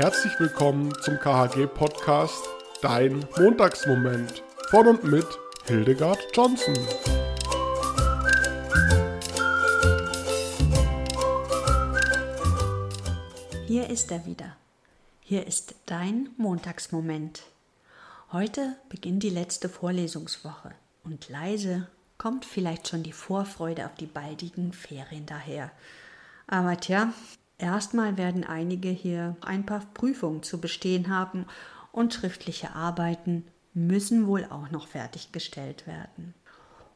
Herzlich willkommen zum KHG-Podcast Dein Montagsmoment von und mit Hildegard Johnson. Hier ist er wieder. Hier ist dein Montagsmoment. Heute beginnt die letzte Vorlesungswoche und leise kommt vielleicht schon die Vorfreude auf die baldigen Ferien daher. Aber tja, erstmal werden einige hier ein paar Prüfungen zu bestehen haben und schriftliche Arbeiten müssen wohl auch noch fertiggestellt werden.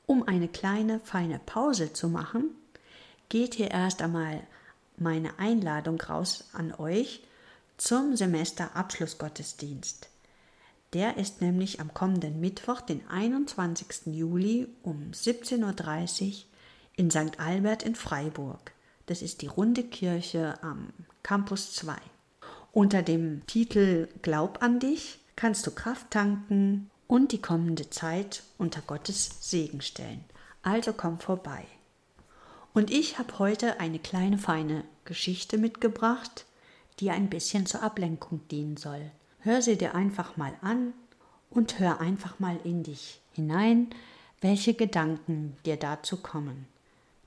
Um eine kleine, feine Pause zu machen, geht hier erst einmal meine Einladung raus an euch zum Semesterabschlussgottesdienst. Der ist nämlich am kommenden Mittwoch, den 21. Juli um 17.30 Uhr in St. Albert in Freiburg. Das ist die runde Kirche am Campus 2. Unter dem Titel Glaub an dich kannst du Kraft tanken und die kommende Zeit unter Gottes Segen stellen. Also komm vorbei. Und ich habe heute eine kleine feine Geschichte mitgebracht, die ein bisschen zur Ablenkung dienen soll. Hör sie dir einfach mal an und hör einfach mal in dich hinein, welche Gedanken dir dazu kommen.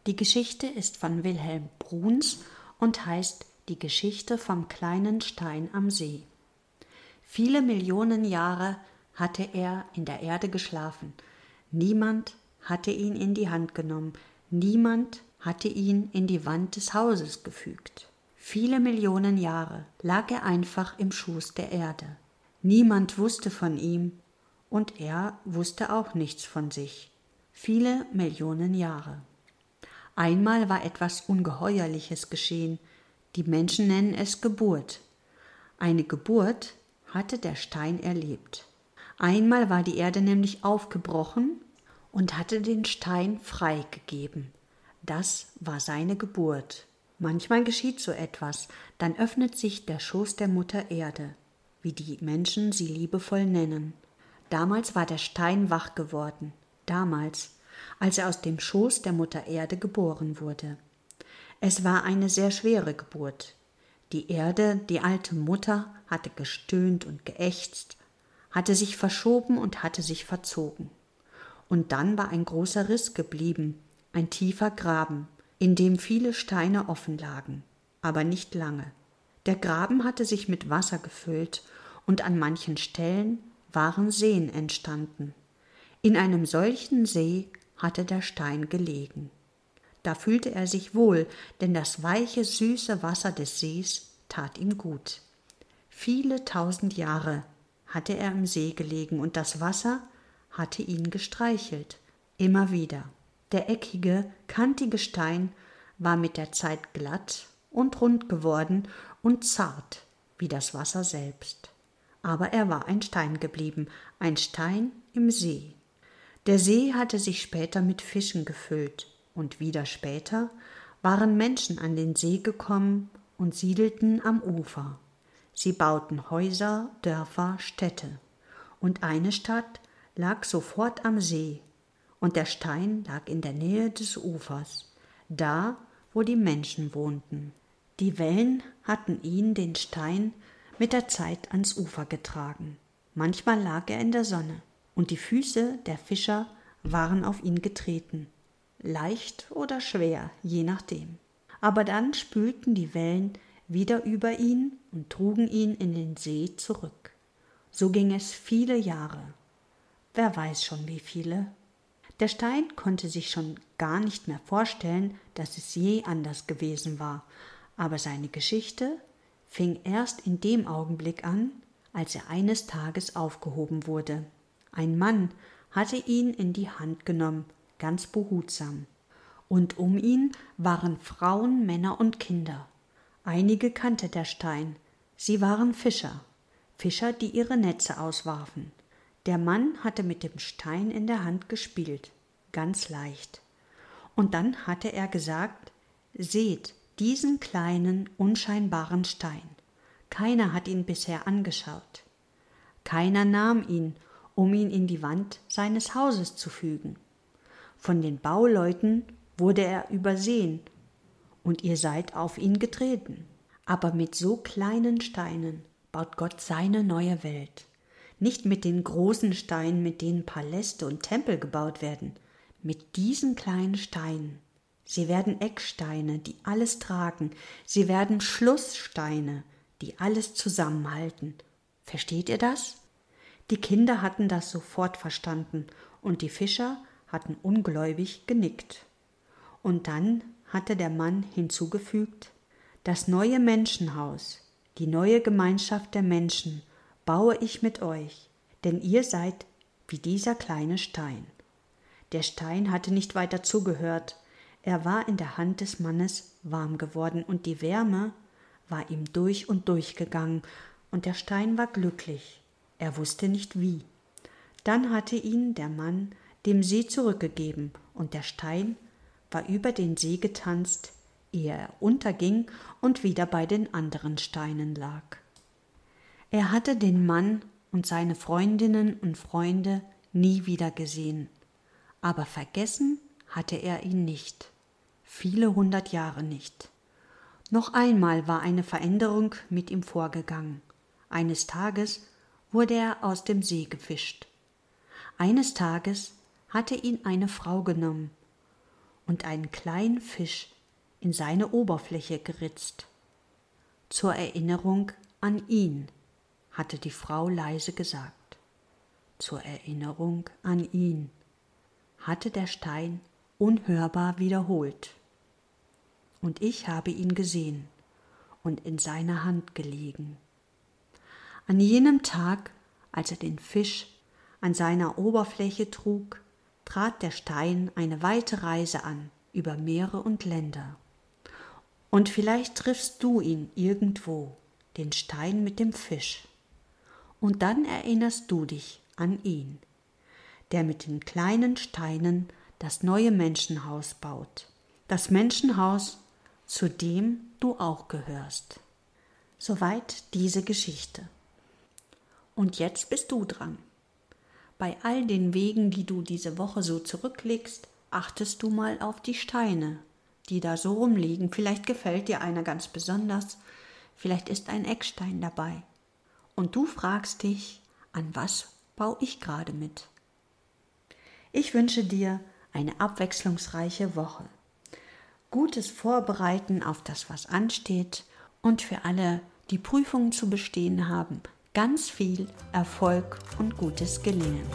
Die Geschichte ist von Wilhelm Bruns und heißt Die Geschichte vom kleinen Stein am See. Viele Millionen Jahre hatte er in der Erde geschlafen. Niemand hatte ihn in die Hand genommen, niemand hatte ihn in die Wand des Hauses gefügt. Viele Millionen Jahre lag er einfach im Schoß der Erde. Niemand wusste von ihm und er wusste auch nichts von sich. Viele Millionen Jahre. Einmal war etwas Ungeheuerliches geschehen. Die Menschen nennen es Geburt. Eine Geburt hatte der Stein erlebt. Einmal war die Erde nämlich aufgebrochen und hatte den Stein freigegeben. Das war seine Geburt. Manchmal geschieht so etwas, dann öffnet sich der Schoß der Mutter Erde, wie die Menschen sie liebevoll nennen. Damals war der Stein wach geworden, damals, als er aus dem Schoß der Mutter Erde geboren wurde. Es war eine sehr schwere Geburt. Die Erde, die alte Mutter, hatte gestöhnt und geächzt, hatte sich verschoben und hatte sich verzogen. Und dann war ein großer Riss geblieben, ein tiefer Graben, in dem viele Steine offen lagen, aber nicht lange. Der Graben hatte sich mit Wasser gefüllt, und an manchen Stellen waren Seen entstanden. In einem solchen See hatte der Stein gelegen. Da fühlte er sich wohl, denn das weiche, süße Wasser des Sees tat ihm gut. Viele tausend Jahre hatte er im See gelegen, und das Wasser hatte ihn gestreichelt, immer wieder. Der eckige, kantige Stein war mit der Zeit glatt und rund geworden und zart wie das Wasser selbst. Aber er war ein Stein geblieben, ein Stein im See. Der See hatte sich später mit Fischen gefüllt, und wieder später waren Menschen an den See gekommen und siedelten am Ufer. Sie bauten Häuser, Dörfer, Städte, und eine Stadt lag sofort am See, und der Stein lag in der Nähe des Ufers, da, wo die Menschen wohnten. Die Wellen hatten ihn, den Stein, mit der Zeit ans Ufer getragen. Manchmal lag er in der Sonne, und die Füße der Fischer waren auf ihn getreten, leicht oder schwer, je nachdem. Aber dann spülten die Wellen wieder über ihn und trugen ihn in den See zurück. So ging es viele Jahre. Wer weiß schon wie viele. Der Stein konnte sich schon gar nicht mehr vorstellen, dass es je anders gewesen war, aber seine Geschichte fing erst in dem Augenblick an, als er eines Tages aufgehoben wurde. Ein Mann hatte ihn in die Hand genommen, ganz behutsam. Und um ihn waren Frauen, Männer und Kinder. Einige kannte der Stein. Sie waren Fischer, Fischer, die ihre Netze auswarfen. Der Mann hatte mit dem Stein in der Hand gespielt, ganz leicht. Und dann hatte er gesagt Seht diesen kleinen, unscheinbaren Stein. Keiner hat ihn bisher angeschaut. Keiner nahm ihn, um ihn in die Wand seines Hauses zu fügen. Von den Bauleuten wurde er übersehen, und ihr seid auf ihn getreten. Aber mit so kleinen Steinen baut Gott seine neue Welt. Nicht mit den großen Steinen, mit denen Paläste und Tempel gebaut werden, mit diesen kleinen Steinen. Sie werden Ecksteine, die alles tragen. Sie werden Schlusssteine, die alles zusammenhalten. Versteht ihr das? Die Kinder hatten das sofort verstanden und die Fischer hatten ungläubig genickt. Und dann hatte der Mann hinzugefügt, das neue Menschenhaus, die neue Gemeinschaft der Menschen baue ich mit euch, denn ihr seid wie dieser kleine Stein. Der Stein hatte nicht weiter zugehört, er war in der Hand des Mannes warm geworden und die Wärme war ihm durch und durch gegangen, und der Stein war glücklich, er wusste nicht wie. Dann hatte ihn der Mann dem See zurückgegeben, und der Stein war über den See getanzt, ehe er unterging und wieder bei den anderen Steinen lag. Er hatte den Mann und seine Freundinnen und Freunde nie wieder gesehen, aber vergessen hatte er ihn nicht, viele hundert Jahre nicht. Noch einmal war eine Veränderung mit ihm vorgegangen. Eines Tages wurde er aus dem See gefischt. Eines Tages hatte ihn eine Frau genommen und einen kleinen Fisch in seine Oberfläche geritzt. Zur Erinnerung an ihn, hatte die Frau leise gesagt. Zur Erinnerung an ihn, hatte der Stein unhörbar wiederholt. Und ich habe ihn gesehen und in seiner Hand gelegen. An jenem Tag, als er den Fisch an seiner Oberfläche trug, trat der Stein eine weite Reise an über Meere und Länder. Und vielleicht triffst du ihn irgendwo, den Stein mit dem Fisch. Und dann erinnerst du dich an ihn, der mit den kleinen Steinen das neue Menschenhaus baut. Das Menschenhaus, zu dem du auch gehörst. Soweit diese Geschichte. Und jetzt bist du dran. Bei all den Wegen, die du diese Woche so zurücklegst, achtest du mal auf die Steine, die da so rumliegen. Vielleicht gefällt dir einer ganz besonders, vielleicht ist ein Eckstein dabei. Und du fragst dich, an was baue ich gerade mit? Ich wünsche dir eine abwechslungsreiche Woche. Gutes Vorbereiten auf das, was ansteht und für alle, die Prüfungen zu bestehen haben, ganz viel Erfolg und gutes Gelingen.